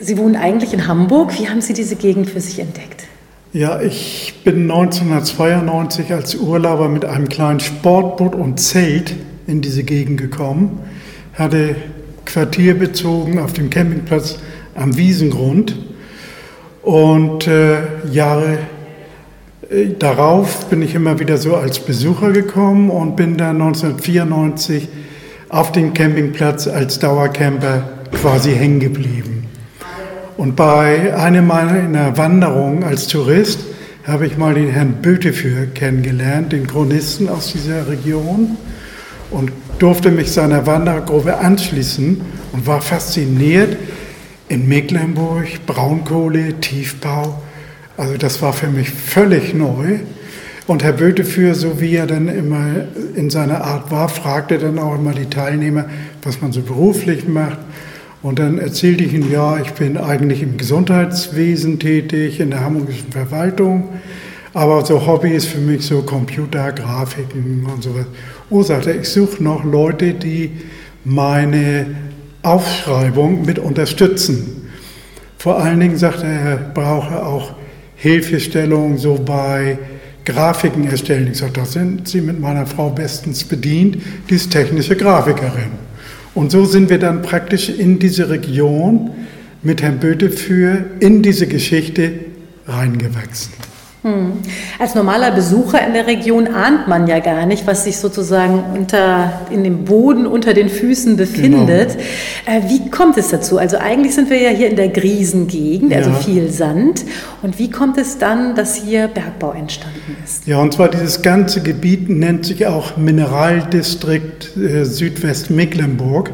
Sie wohnen eigentlich in Hamburg. Wie haben Sie diese Gegend für sich entdeckt? Ja, ich bin 1992 als Urlauber mit einem kleinen Sportboot und Zelt in diese Gegend gekommen, hatte Quartier bezogen auf dem Campingplatz am Wiesengrund und äh, Jahre äh, darauf bin ich immer wieder so als Besucher gekommen und bin dann 1994 auf dem Campingplatz als Dauercamper quasi hängen geblieben. Und bei einer meiner Wanderungen als Tourist habe ich mal den Herrn Böteführ kennengelernt, den Chronisten aus dieser Region, und durfte mich seiner Wandergruppe anschließen und war fasziniert in Mecklenburg, Braunkohle, Tiefbau. Also das war für mich völlig neu. Und Herr Böteführ, so wie er dann immer in seiner Art war, fragte dann auch immer die Teilnehmer, was man so beruflich macht. Und dann erzählte ich ihm, ja, ich bin eigentlich im Gesundheitswesen tätig, in der hamburgischen Verwaltung. Aber so Hobby ist für mich so Computer, Grafiken und sowas. Oh, sagte ich suche noch Leute, die meine Aufschreibung mit unterstützen. Vor allen Dingen, sagte er, er brauche auch Hilfestellung so bei Grafiken erstellen. Ich sagte, da sind Sie mit meiner Frau bestens bedient, die ist technische Grafikerin. Und so sind wir dann praktisch in diese Region mit Herrn Böteführ in diese Geschichte reingewachsen. Hm. Als normaler Besucher in der Region ahnt man ja gar nicht, was sich sozusagen unter, in dem Boden unter den Füßen befindet. Genau. Äh, wie kommt es dazu? Also eigentlich sind wir ja hier in der Griesengegend, also ja. viel Sand. Und wie kommt es dann, dass hier Bergbau entstanden ist? Ja, und zwar dieses ganze Gebiet nennt sich auch Mineraldistrikt äh, Südwestmecklenburg.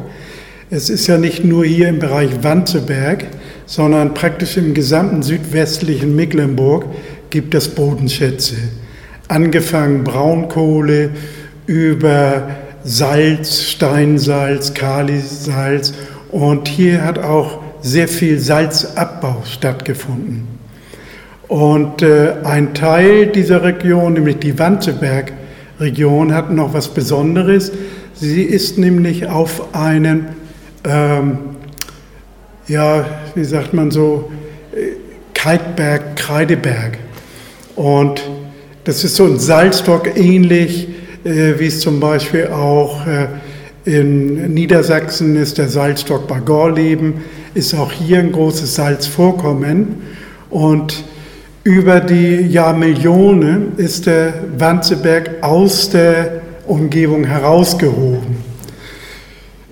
Es ist ja nicht nur hier im Bereich Wanzeberg, sondern praktisch im gesamten südwestlichen Mecklenburg gibt es Bodenschätze. Angefangen Braunkohle über Salz, Steinsalz, Kalisalz und hier hat auch sehr viel Salzabbau stattgefunden. Und äh, ein Teil dieser Region, nämlich die Wanzeberg-Region, hat noch was Besonderes. Sie ist nämlich auf einem, ähm, ja, wie sagt man so, äh, Kalkberg, Kreideberg. Und das ist so ein Salzstock ähnlich, äh, wie es zum Beispiel auch äh, in Niedersachsen ist, der Salzstock bei Gorleben, ist auch hier ein großes Salzvorkommen. Und über die Jahrmillionen ist der Wanzeberg aus der Umgebung herausgehoben.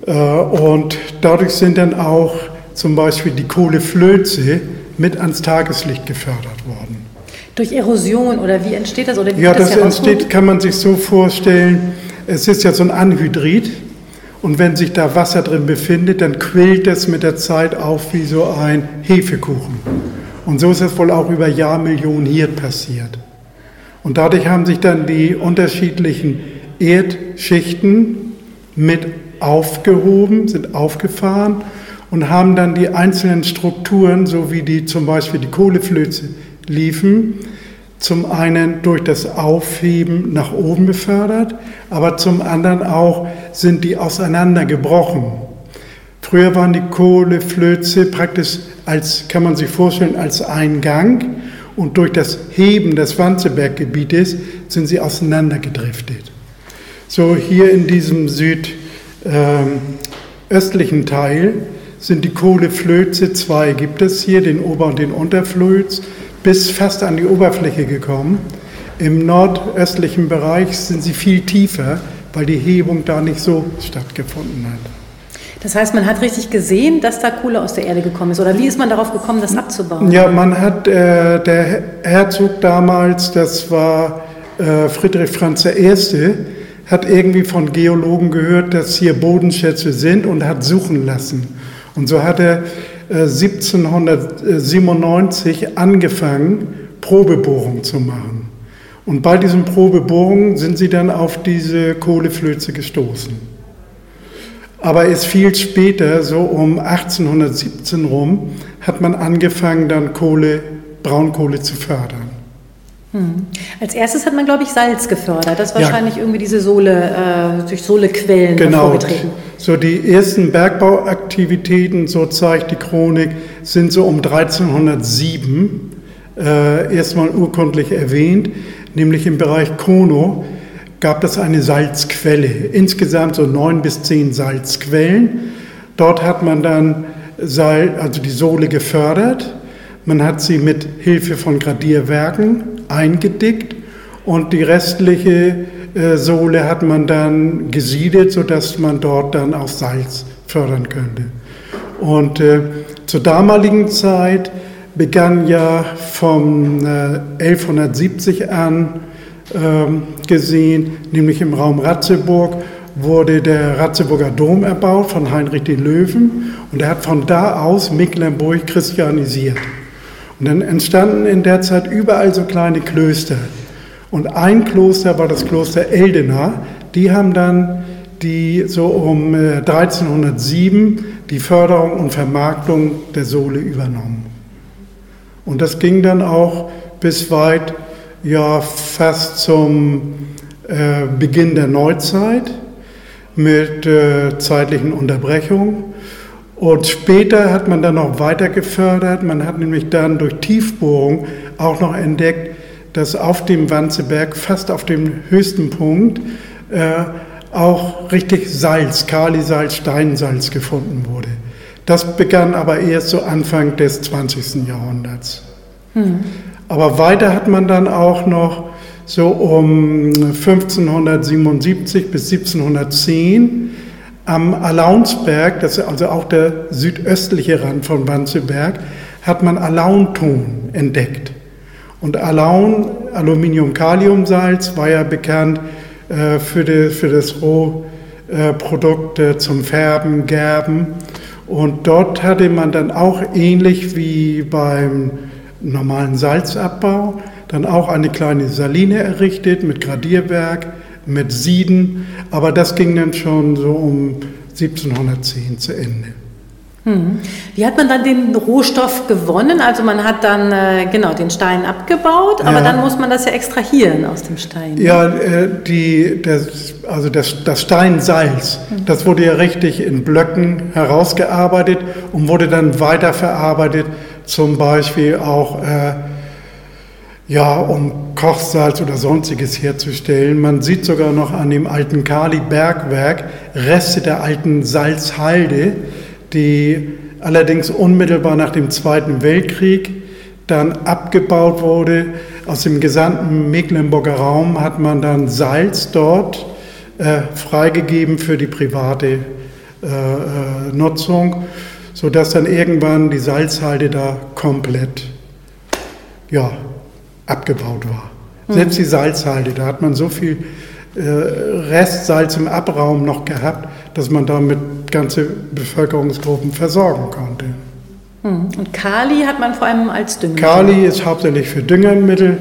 Äh, und dadurch sind dann auch zum Beispiel die Kohleflöze mit ans Tageslicht gefördert worden. Durch Erosion oder wie entsteht das? Oder ja, das, das entsteht, kann man sich so vorstellen, es ist ja so ein Anhydrit und wenn sich da Wasser drin befindet, dann quillt es mit der Zeit auf wie so ein Hefekuchen. Und so ist es wohl auch über Jahrmillionen hier passiert. Und dadurch haben sich dann die unterschiedlichen Erdschichten mit aufgehoben, sind aufgefahren und haben dann die einzelnen Strukturen, so wie die zum Beispiel die Kohleflöze liefen, zum einen durch das Aufheben nach oben befördert, aber zum anderen auch sind die auseinandergebrochen. Früher waren die Kohleflöze praktisch als, kann man sich vorstellen, als Eingang und durch das Heben des Wanzeberggebietes sind sie auseinandergedriftet. So hier in diesem südöstlichen ähm, Teil sind die Kohleflöze, zwei gibt es hier, den Ober- und den Unterflöz, bis fast an die Oberfläche gekommen. Im nordöstlichen Bereich sind sie viel tiefer, weil die Hebung da nicht so stattgefunden hat. Das heißt, man hat richtig gesehen, dass da Kohle aus der Erde gekommen ist. Oder wie ist man darauf gekommen, das abzubauen? Ja, man hat, äh, der Herzog damals, das war äh, Friedrich Franz I., hat irgendwie von Geologen gehört, dass hier Bodenschätze sind und hat suchen lassen. Und so hat er 1797 angefangen, Probebohrung zu machen. Und bei diesen Probebohrungen sind sie dann auf diese Kohleflöze gestoßen. Aber erst viel später, so um 1817 rum, hat man angefangen, dann Kohle, Braunkohle zu fördern. Hm. Als erstes hat man, glaube ich, Salz gefördert. Das ist wahrscheinlich ja. irgendwie diese Sohle, äh, durch Sohlequellen genau. hervorgetreten. So die ersten Bergbauaktivitäten, so zeigt die Chronik, sind so um 1307 äh, erstmal urkundlich erwähnt, nämlich im Bereich Kono gab es eine Salzquelle, insgesamt so neun bis zehn Salzquellen. Dort hat man dann Sal also die Sohle gefördert. Man hat sie mit Hilfe von Gradierwerken eingedickt und die restliche äh, Sohle hat man dann gesiedet, sodass man dort dann auch Salz fördern könnte. Und äh, zur damaligen Zeit begann ja vom äh, 1170 an ähm, gesehen, nämlich im Raum Ratzeburg, wurde der Ratzeburger Dom erbaut von Heinrich den Löwen und er hat von da aus Mecklenburg christianisiert. Und dann entstanden in der Zeit überall so kleine Klöster. Und ein Kloster war das Kloster Eldena. Die haben dann die so um 1307 äh, die Förderung und Vermarktung der Sohle übernommen. Und das ging dann auch bis weit ja fast zum äh, Beginn der Neuzeit mit äh, zeitlichen Unterbrechungen. Und später hat man dann noch weiter gefördert. Man hat nämlich dann durch Tiefbohrung auch noch entdeckt, dass auf dem Wanzeberg, fast auf dem höchsten Punkt, äh, auch richtig Salz, Kalisalz, Steinsalz gefunden wurde. Das begann aber erst so Anfang des 20. Jahrhunderts. Hm. Aber weiter hat man dann auch noch so um 1577 bis 1710 am Alaunsberg, das ist also auch der südöstliche Rand von Wanzeberg, hat man Alaunton entdeckt. Und Alaun, Aluminium-Kaliumsalz, war ja bekannt äh, für, die, für das Rohprodukt äh, zum Färben, Gerben. Und dort hatte man dann auch ähnlich wie beim normalen Salzabbau dann auch eine kleine Saline errichtet mit Gradierwerk, mit Sieden, aber das ging dann schon so um 1710 zu Ende. Wie hat man dann den Rohstoff gewonnen? Also man hat dann äh, genau den Stein abgebaut, aber ja. dann muss man das ja extrahieren aus dem Stein. Ne? Ja, äh, die, das, also das, das Steinsalz, hm. das wurde ja richtig in Blöcken herausgearbeitet und wurde dann weiterverarbeitet, zum Beispiel auch äh, ja, um Kochsalz oder sonstiges herzustellen. Man sieht sogar noch an dem alten Kali-Bergwerk Reste der alten Salzhalde die allerdings unmittelbar nach dem Zweiten Weltkrieg dann abgebaut wurde. Aus dem gesamten Mecklenburger Raum hat man dann Salz dort äh, freigegeben für die private äh, äh, Nutzung, sodass dann irgendwann die Salzhalde da komplett ja, abgebaut war. Mhm. Selbst die Salzhalde, da hat man so viel äh, Restsalz im Abraum noch gehabt, dass man damit ganze Bevölkerungsgruppen versorgen konnte. Hm. Und Kali hat man vor allem als Dünger? Kali ist hauptsächlich für Düngermittel,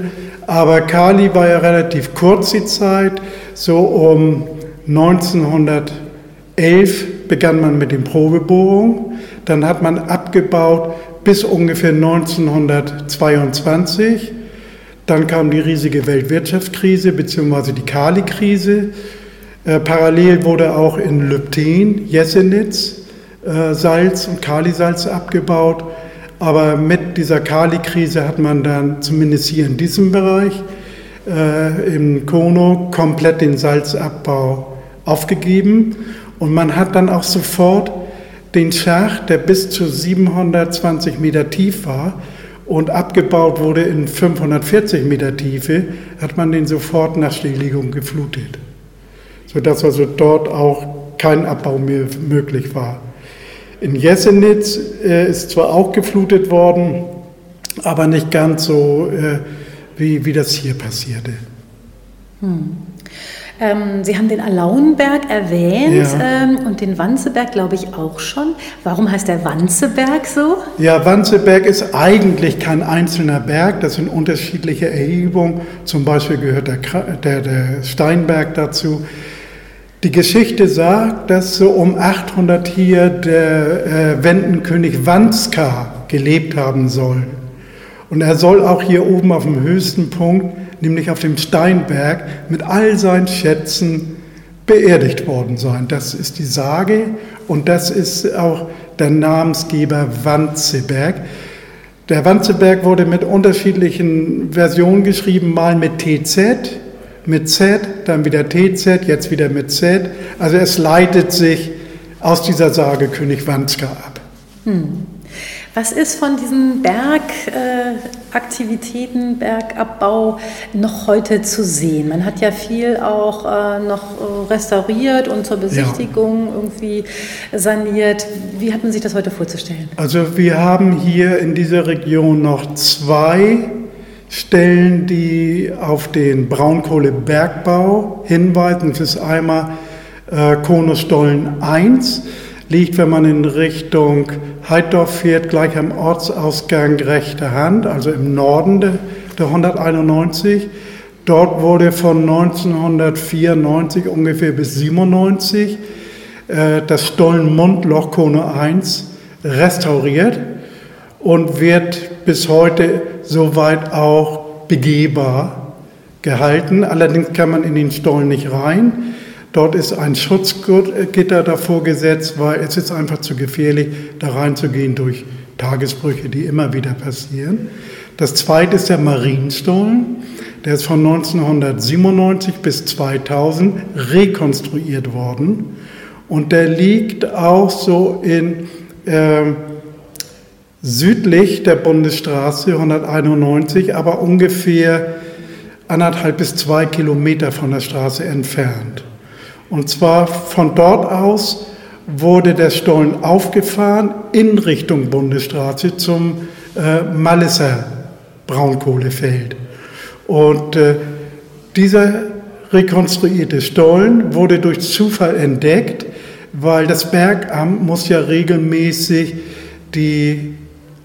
aber Kali war ja relativ kurz die Zeit. So um 1911 begann man mit den Probebohrungen. Dann hat man abgebaut bis ungefähr 1922. Dann kam die riesige Weltwirtschaftskrise bzw. die Kali-Krise. Äh, parallel wurde auch in Lübten, Jessenitz, äh, Salz und Kalisalz abgebaut. Aber mit dieser Kali-Krise hat man dann zumindest hier in diesem Bereich äh, im Kono komplett den Salzabbau aufgegeben. Und man hat dann auch sofort den Schacht, der bis zu 720 Meter tief war und abgebaut wurde in 540 Meter Tiefe, hat man den sofort nach Stilllegung geflutet sodass also dort auch kein Abbau mehr möglich war. In Jessenitz äh, ist zwar auch geflutet worden, aber nicht ganz so, äh, wie, wie das hier passierte. Hm. Ähm, Sie haben den Alaunberg erwähnt ja. ähm, und den Wanzeberg, glaube ich, auch schon. Warum heißt der Wanzeberg so? Ja, Wanzeberg ist eigentlich kein einzelner Berg, das sind unterschiedliche Erhebungen. Zum Beispiel gehört der, der, der Steinberg dazu. Die Geschichte sagt, dass so um 800 hier der äh, Wendenkönig Wanska gelebt haben soll. Und er soll auch hier oben auf dem höchsten Punkt, nämlich auf dem Steinberg, mit all seinen Schätzen beerdigt worden sein. Das ist die Sage und das ist auch der Namensgeber Wanzeberg. Der Wanzeberg wurde mit unterschiedlichen Versionen geschrieben, mal mit TZ, mit Z, dann wieder TZ, jetzt wieder mit Z. Also es leitet sich aus dieser Sage König Wanska ab. Hm. Was ist von diesen Bergaktivitäten, äh, Bergabbau noch heute zu sehen? Man hat ja viel auch äh, noch äh, restauriert und zur Besichtigung ja. irgendwie saniert. Wie hat man sich das heute vorzustellen? Also wir haben hier in dieser Region noch zwei Stellen, die auf den Braunkohlebergbau hinweisen. Das ist einmal äh, Konusstollen 1, liegt, wenn man in Richtung Heiddorf fährt, gleich am Ortsausgang rechter Hand, also im Norden der, der 191. Dort wurde von 1994 ungefähr bis 97 äh, das Stollenmundloch Kone 1 restauriert und wird bis heute soweit auch begehbar gehalten. Allerdings kann man in den Stollen nicht rein. Dort ist ein Schutzgitter davor gesetzt, weil es ist einfach zu gefährlich, da reinzugehen durch Tagesbrüche, die immer wieder passieren. Das zweite ist der Marienstollen. Der ist von 1997 bis 2000 rekonstruiert worden. Und der liegt auch so in äh, südlich der Bundesstraße 191, aber ungefähr anderthalb bis zwei Kilometer von der Straße entfernt. Und zwar von dort aus wurde der Stollen aufgefahren in Richtung Bundesstraße zum äh, Mallisser Braunkohlefeld. Und äh, dieser rekonstruierte Stollen wurde durch Zufall entdeckt, weil das Bergamt muss ja regelmäßig die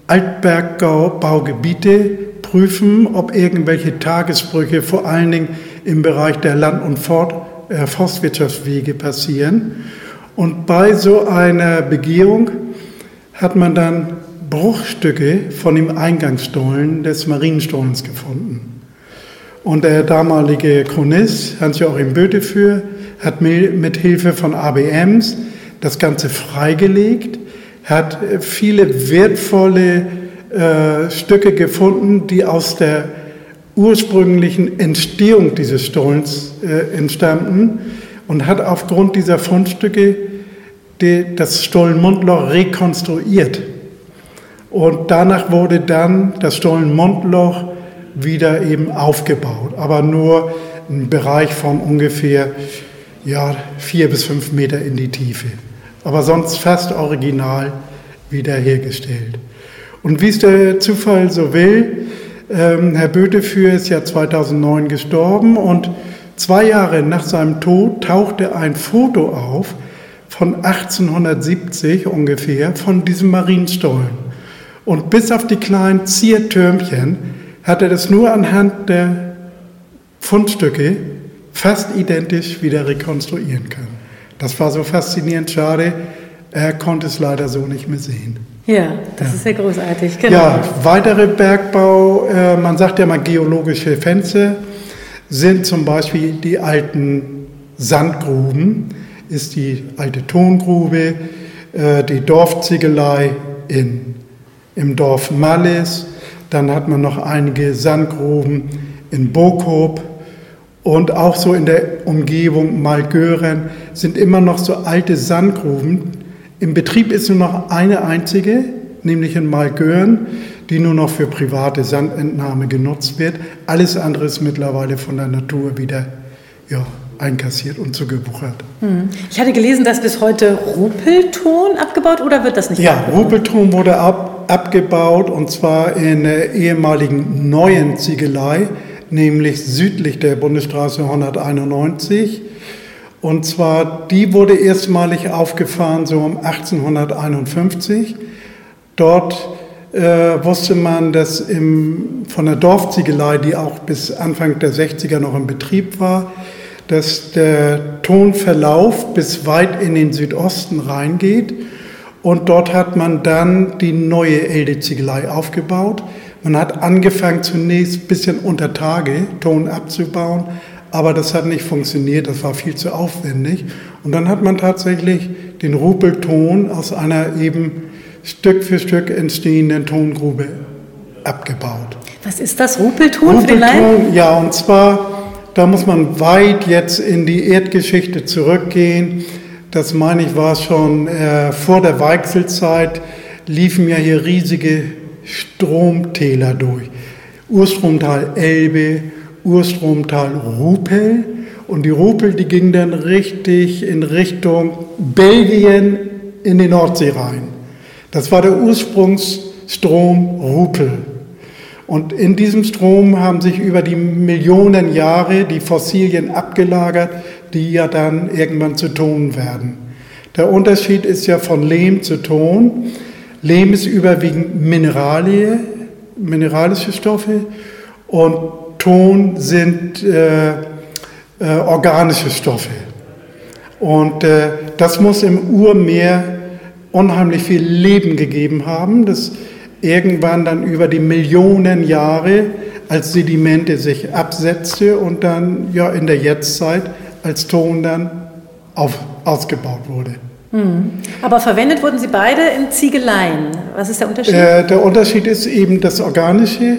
Altbergbaugebiete prüfen, ob irgendwelche Tagesbrüche vor allen Dingen im Bereich der Land- und äh, Forstwirtschaftswege passieren. Und bei so einer Begehung hat man dann Bruchstücke von dem Eingangsstollen des Marienstollens gefunden. Und der damalige Chronist, Hans-Joachim Böteführ, hat mit Hilfe von ABMs das Ganze freigelegt, hat viele wertvolle äh, Stücke gefunden, die aus der ursprünglichen Entstehung dieses Stollens äh, entstanden und hat aufgrund dieser Fundstücke die, das Stollenmundloch rekonstruiert. Und danach wurde dann das Stollenmundloch wieder eben aufgebaut, aber nur ein Bereich von ungefähr ja, vier bis fünf Meter in die Tiefe. Aber sonst fast original wiederhergestellt. Und wie es der Zufall so will, ähm, Herr Böteführ ist ja 2009 gestorben und zwei Jahre nach seinem Tod tauchte ein Foto auf von 1870 ungefähr von diesem Marienstollen. Und bis auf die kleinen Ziertürmchen hat er das nur anhand der Fundstücke fast identisch wieder rekonstruieren können. Das war so faszinierend schade, er konnte es leider so nicht mehr sehen. Ja, das ja. ist ja großartig. Genau. Ja, weitere Bergbau, äh, man sagt ja mal geologische Fenster, sind zum Beispiel die alten Sandgruben, ist die alte Tongrube, äh, die Dorfziegelei in, im Dorf Malles, dann hat man noch einige Sandgruben in Bokop und auch so in der Umgebung Malgören sind immer noch so alte Sandgruben, im Betrieb ist nur noch eine einzige, nämlich in Malgören, die nur noch für private Sandentnahme genutzt wird. Alles andere ist mittlerweile von der Natur wieder ja, einkassiert und zugebuchert. Hm. Ich hatte gelesen, dass bis heute Rupelton abgebaut oder wird das nicht Ja, abgebaut? Rupelton wurde ab, abgebaut und zwar in der ehemaligen neuen Ziegelei nämlich südlich der Bundesstraße 191. Und zwar, die wurde erstmalig aufgefahren so um 1851. Dort äh, wusste man, dass im, von der Dorfziegelei, die auch bis Anfang der 60er noch im Betrieb war, dass der Tonverlauf bis weit in den Südosten reingeht. Und dort hat man dann die neue Elde-Ziegelei aufgebaut. Man hat angefangen zunächst ein bisschen unter Tage Ton abzubauen, aber das hat nicht funktioniert, das war viel zu aufwendig. Und dann hat man tatsächlich den Rupelton aus einer eben Stück für Stück entstehenden Tongrube abgebaut. Was ist das Rupelton, Rupelton? Ja, und zwar da muss man weit jetzt in die Erdgeschichte zurückgehen. Das meine ich war schon äh, vor der Weichselzeit, liefen ja hier riesige Stromtäler durch. Urstromtal Elbe, Urstromtal Rupel. Und die Rupel, die ging dann richtig in Richtung Belgien in die Nordsee rein. Das war der Ursprungsstrom Rupel. Und in diesem Strom haben sich über die Millionen Jahre die Fossilien abgelagert, die ja dann irgendwann zu Ton werden. Der Unterschied ist ja von Lehm zu Ton. Lehm ist überwiegend Mineralie, mineralische Stoffe und Ton sind äh, äh, organische Stoffe. Und äh, das muss im Urmeer unheimlich viel Leben gegeben haben. Das irgendwann dann über die Millionen Jahre als Sedimente sich absetzte und dann ja in der Jetztzeit als Ton dann auf, ausgebaut wurde. Hm. Aber verwendet wurden sie beide in Ziegeleien. Was ist der Unterschied? Äh, der Unterschied ist eben das organische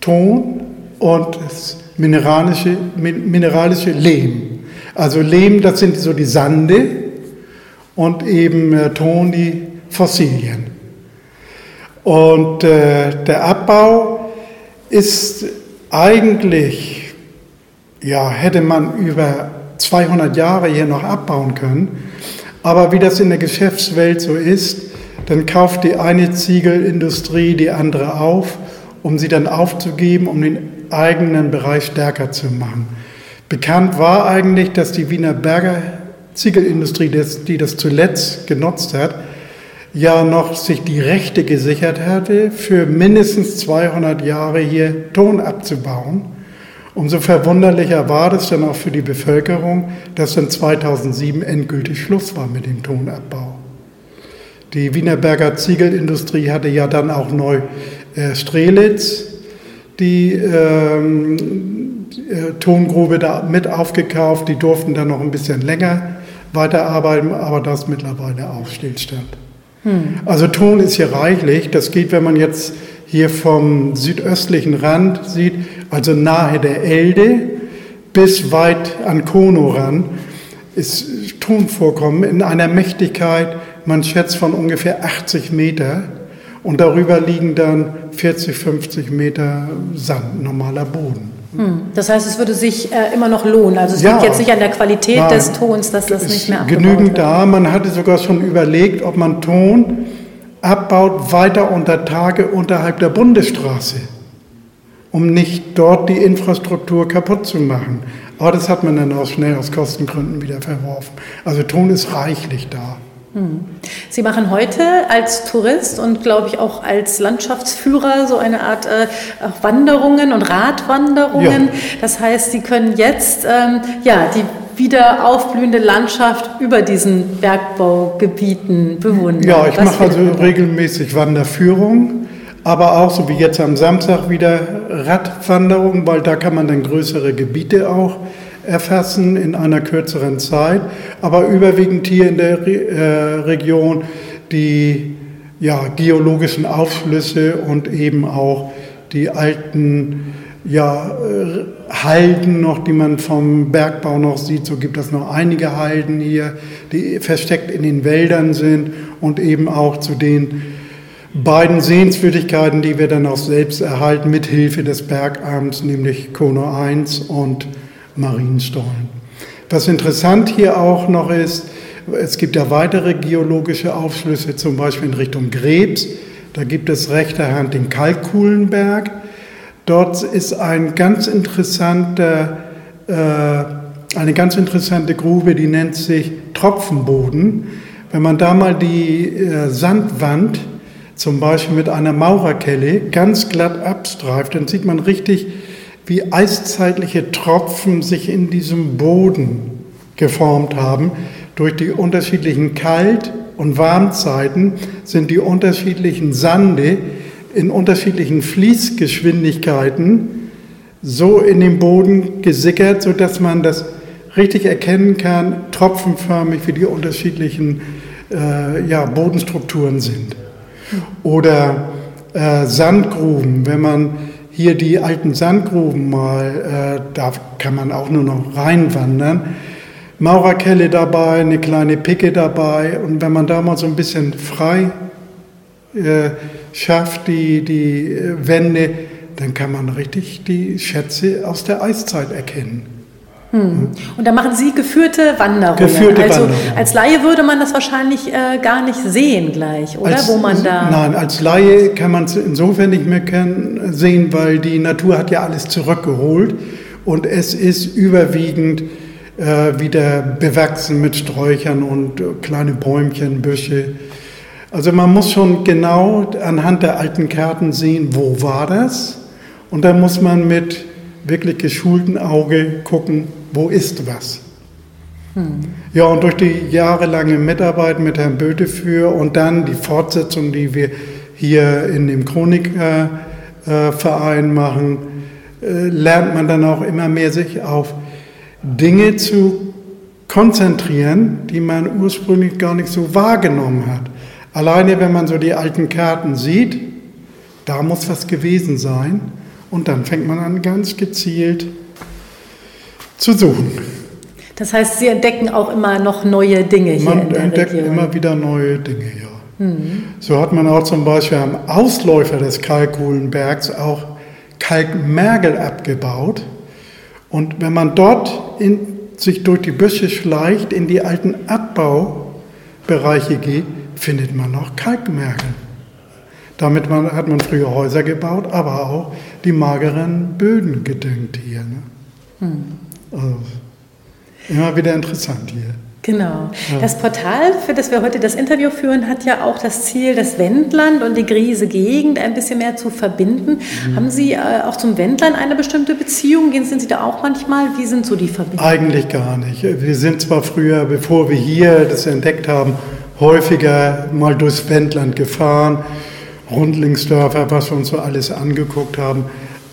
Ton und das mineralische, mineralische Lehm. Also Lehm, das sind so die Sande und eben äh, Ton die Fossilien. Und äh, der Abbau ist eigentlich, ja, hätte man über 200 Jahre hier noch abbauen können. Aber wie das in der Geschäftswelt so ist, dann kauft die eine Ziegelindustrie die andere auf, um sie dann aufzugeben, um den eigenen Bereich stärker zu machen. Bekannt war eigentlich, dass die Wiener Berger Ziegelindustrie, die das zuletzt genutzt hat, ja noch sich die Rechte gesichert hatte, für mindestens 200 Jahre hier Ton abzubauen. Umso verwunderlicher war es dann auch für die Bevölkerung, dass dann 2007 endgültig Schluss war mit dem Tonabbau. Die Wienerberger Ziegelindustrie hatte ja dann auch neu Strelitz, die ähm, äh, Tongrube da mit aufgekauft. Die durften dann noch ein bisschen länger weiterarbeiten, aber das mittlerweile auch Stillstand. Hm. Also Ton ist hier reichlich. Das geht, wenn man jetzt hier vom südöstlichen Rand sieht, also nahe der Elde bis weit an Kono ran, ist Tonvorkommen in einer Mächtigkeit, man schätzt von ungefähr 80 Meter. Und darüber liegen dann 40, 50 Meter Sand, normaler Boden. Hm. Das heißt, es würde sich äh, immer noch lohnen. Also es ja, liegt jetzt nicht an der Qualität nein, des Tons, dass das nicht mehr abgebaut genügend wird. da. Man hatte sogar schon überlegt, ob man Ton abbaut weiter unter Tage unterhalb der Bundesstraße, um nicht dort die Infrastruktur kaputt zu machen. Aber das hat man dann auch schnell aus Kostengründen wieder verworfen. Also Ton ist reichlich da. Hm. Sie machen heute als Tourist und glaube ich auch als Landschaftsführer so eine Art äh, Wanderungen und Radwanderungen. Ja. Das heißt, Sie können jetzt ähm, ja, die wieder aufblühende Landschaft über diesen Bergbaugebieten bewundern. Ja, ich mache also regelmäßig Wanderführungen, aber auch so wie jetzt am Samstag wieder Radwanderungen, weil da kann man dann größere Gebiete auch erfassen in einer kürzeren Zeit, aber überwiegend hier in der äh, Region die ja, geologischen Aufschlüsse und eben auch die alten ja, äh, Halden noch, die man vom Bergbau noch sieht. So gibt es noch einige Halden hier, die versteckt in den Wäldern sind und eben auch zu den beiden Sehenswürdigkeiten, die wir dann auch selbst erhalten, mit Hilfe des Bergamts, nämlich Kono 1 und Marienstollen. Was interessant hier auch noch ist, es gibt ja weitere geologische Aufschlüsse, zum Beispiel in Richtung Krebs. Da gibt es rechter Hand den Kalkkuhlenberg. Dort ist ein ganz interessanter, äh, eine ganz interessante Grube, die nennt sich Tropfenboden. Wenn man da mal die äh, Sandwand zum Beispiel mit einer Maurerkelle ganz glatt abstreift, dann sieht man richtig, wie eiszeitliche Tropfen sich in diesem Boden geformt haben. Durch die unterschiedlichen Kalt- und Warmzeiten sind die unterschiedlichen Sande in unterschiedlichen Fließgeschwindigkeiten so in den Boden gesickert, sodass man das richtig erkennen kann, tropfenförmig, wie die unterschiedlichen äh, ja, Bodenstrukturen sind. Oder äh, Sandgruben, wenn man hier die alten Sandgruben mal, äh, da kann man auch nur noch reinwandern. Maurerkelle dabei, eine kleine Picke dabei und wenn man da mal so ein bisschen frei äh, schafft, die, die äh, Wände, dann kann man richtig die Schätze aus der Eiszeit erkennen. Hm. Und da machen Sie geführte Wanderungen. Geführte also Wanderungen. als Laie würde man das wahrscheinlich äh, gar nicht sehen gleich, oder? Als, Wo man da Nein, als Laie kann man es insofern nicht mehr sehen, weil die Natur hat ja alles zurückgeholt und es ist überwiegend äh, wieder bewachsen mit Sträuchern und äh, kleine Bäumchen, Büsche. Also man muss schon genau anhand der alten Karten sehen, wo war das? Und dann muss man mit wirklich geschultem Auge gucken, wo ist was. Ja, und durch die jahrelange Mitarbeit mit Herrn Böteführ und dann die Fortsetzung, die wir hier in dem Chronikverein machen, äh, lernt man dann auch immer mehr sich auf Dinge zu konzentrieren, die man ursprünglich gar nicht so wahrgenommen hat. Alleine wenn man so die alten Karten sieht, da muss was gewesen sein und dann fängt man an ganz gezielt zu suchen. Das heißt, Sie entdecken auch immer noch neue Dinge hier Man in der entdeckt Region. immer wieder neue Dinge, ja. So hat man auch zum Beispiel am Ausläufer des Kalkholenbergs auch Kalkmergel abgebaut. Und wenn man dort in, sich durch die Büsche schleicht, in die alten Abbaubereiche geht, findet man noch Kalkmergel. Damit man, hat man früher Häuser gebaut, aber auch die mageren Böden gedüngt hier. Ne? Also, immer wieder interessant hier. Genau. Das Portal, für das wir heute das Interview führen, hat ja auch das Ziel, das Wendland und die Griese Gegend ein bisschen mehr zu verbinden. Haben Sie äh, auch zum Wendland eine bestimmte Beziehung? Gehen sind Sie da auch manchmal? Wie sind so die Verbindungen? Eigentlich gar nicht. Wir sind zwar früher, bevor wir hier das entdeckt haben, häufiger mal durchs Wendland gefahren, Rundlingsdörfer, was wir uns so alles angeguckt haben,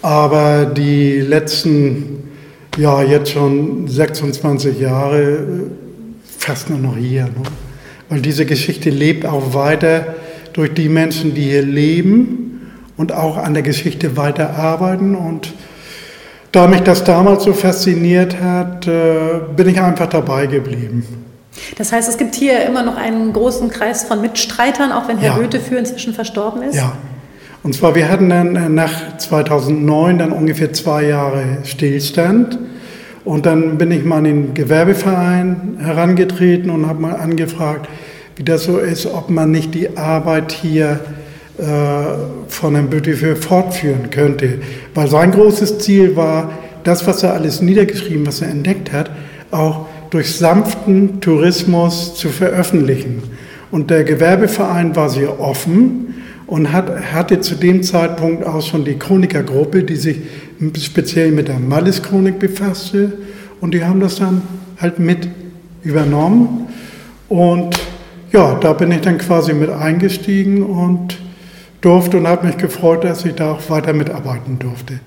aber die letzten, ja jetzt schon 26 Jahre, äh, fast nur noch hier. Ne? Weil diese Geschichte lebt auch weiter durch die Menschen, die hier leben und auch an der Geschichte weiterarbeiten und da mich das damals so fasziniert hat, äh, bin ich einfach dabei geblieben. Das heißt, es gibt hier immer noch einen großen Kreis von Mitstreitern, auch wenn Herr Ja. Goethe für inzwischen verstorben ist? Ja. Und zwar, wir hatten dann äh, nach 2009 dann ungefähr zwei Jahre Stillstand. Und dann bin ich mal in den Gewerbeverein herangetreten und habe mal angefragt, wie das so ist, ob man nicht die Arbeit hier äh, von Herrn Böttifer fortführen könnte. Weil sein großes Ziel war, das, was er alles niedergeschrieben, was er entdeckt hat, auch durch sanften Tourismus zu veröffentlichen. Und der Gewerbeverein war sehr offen und hat, hatte zu dem Zeitpunkt auch schon die Chronikergruppe, die sich speziell mit der Malles-Chronik befasste. Und die haben das dann halt mit übernommen. Und ja, da bin ich dann quasi mit eingestiegen und durfte und habe mich gefreut, dass ich da auch weiter mitarbeiten durfte.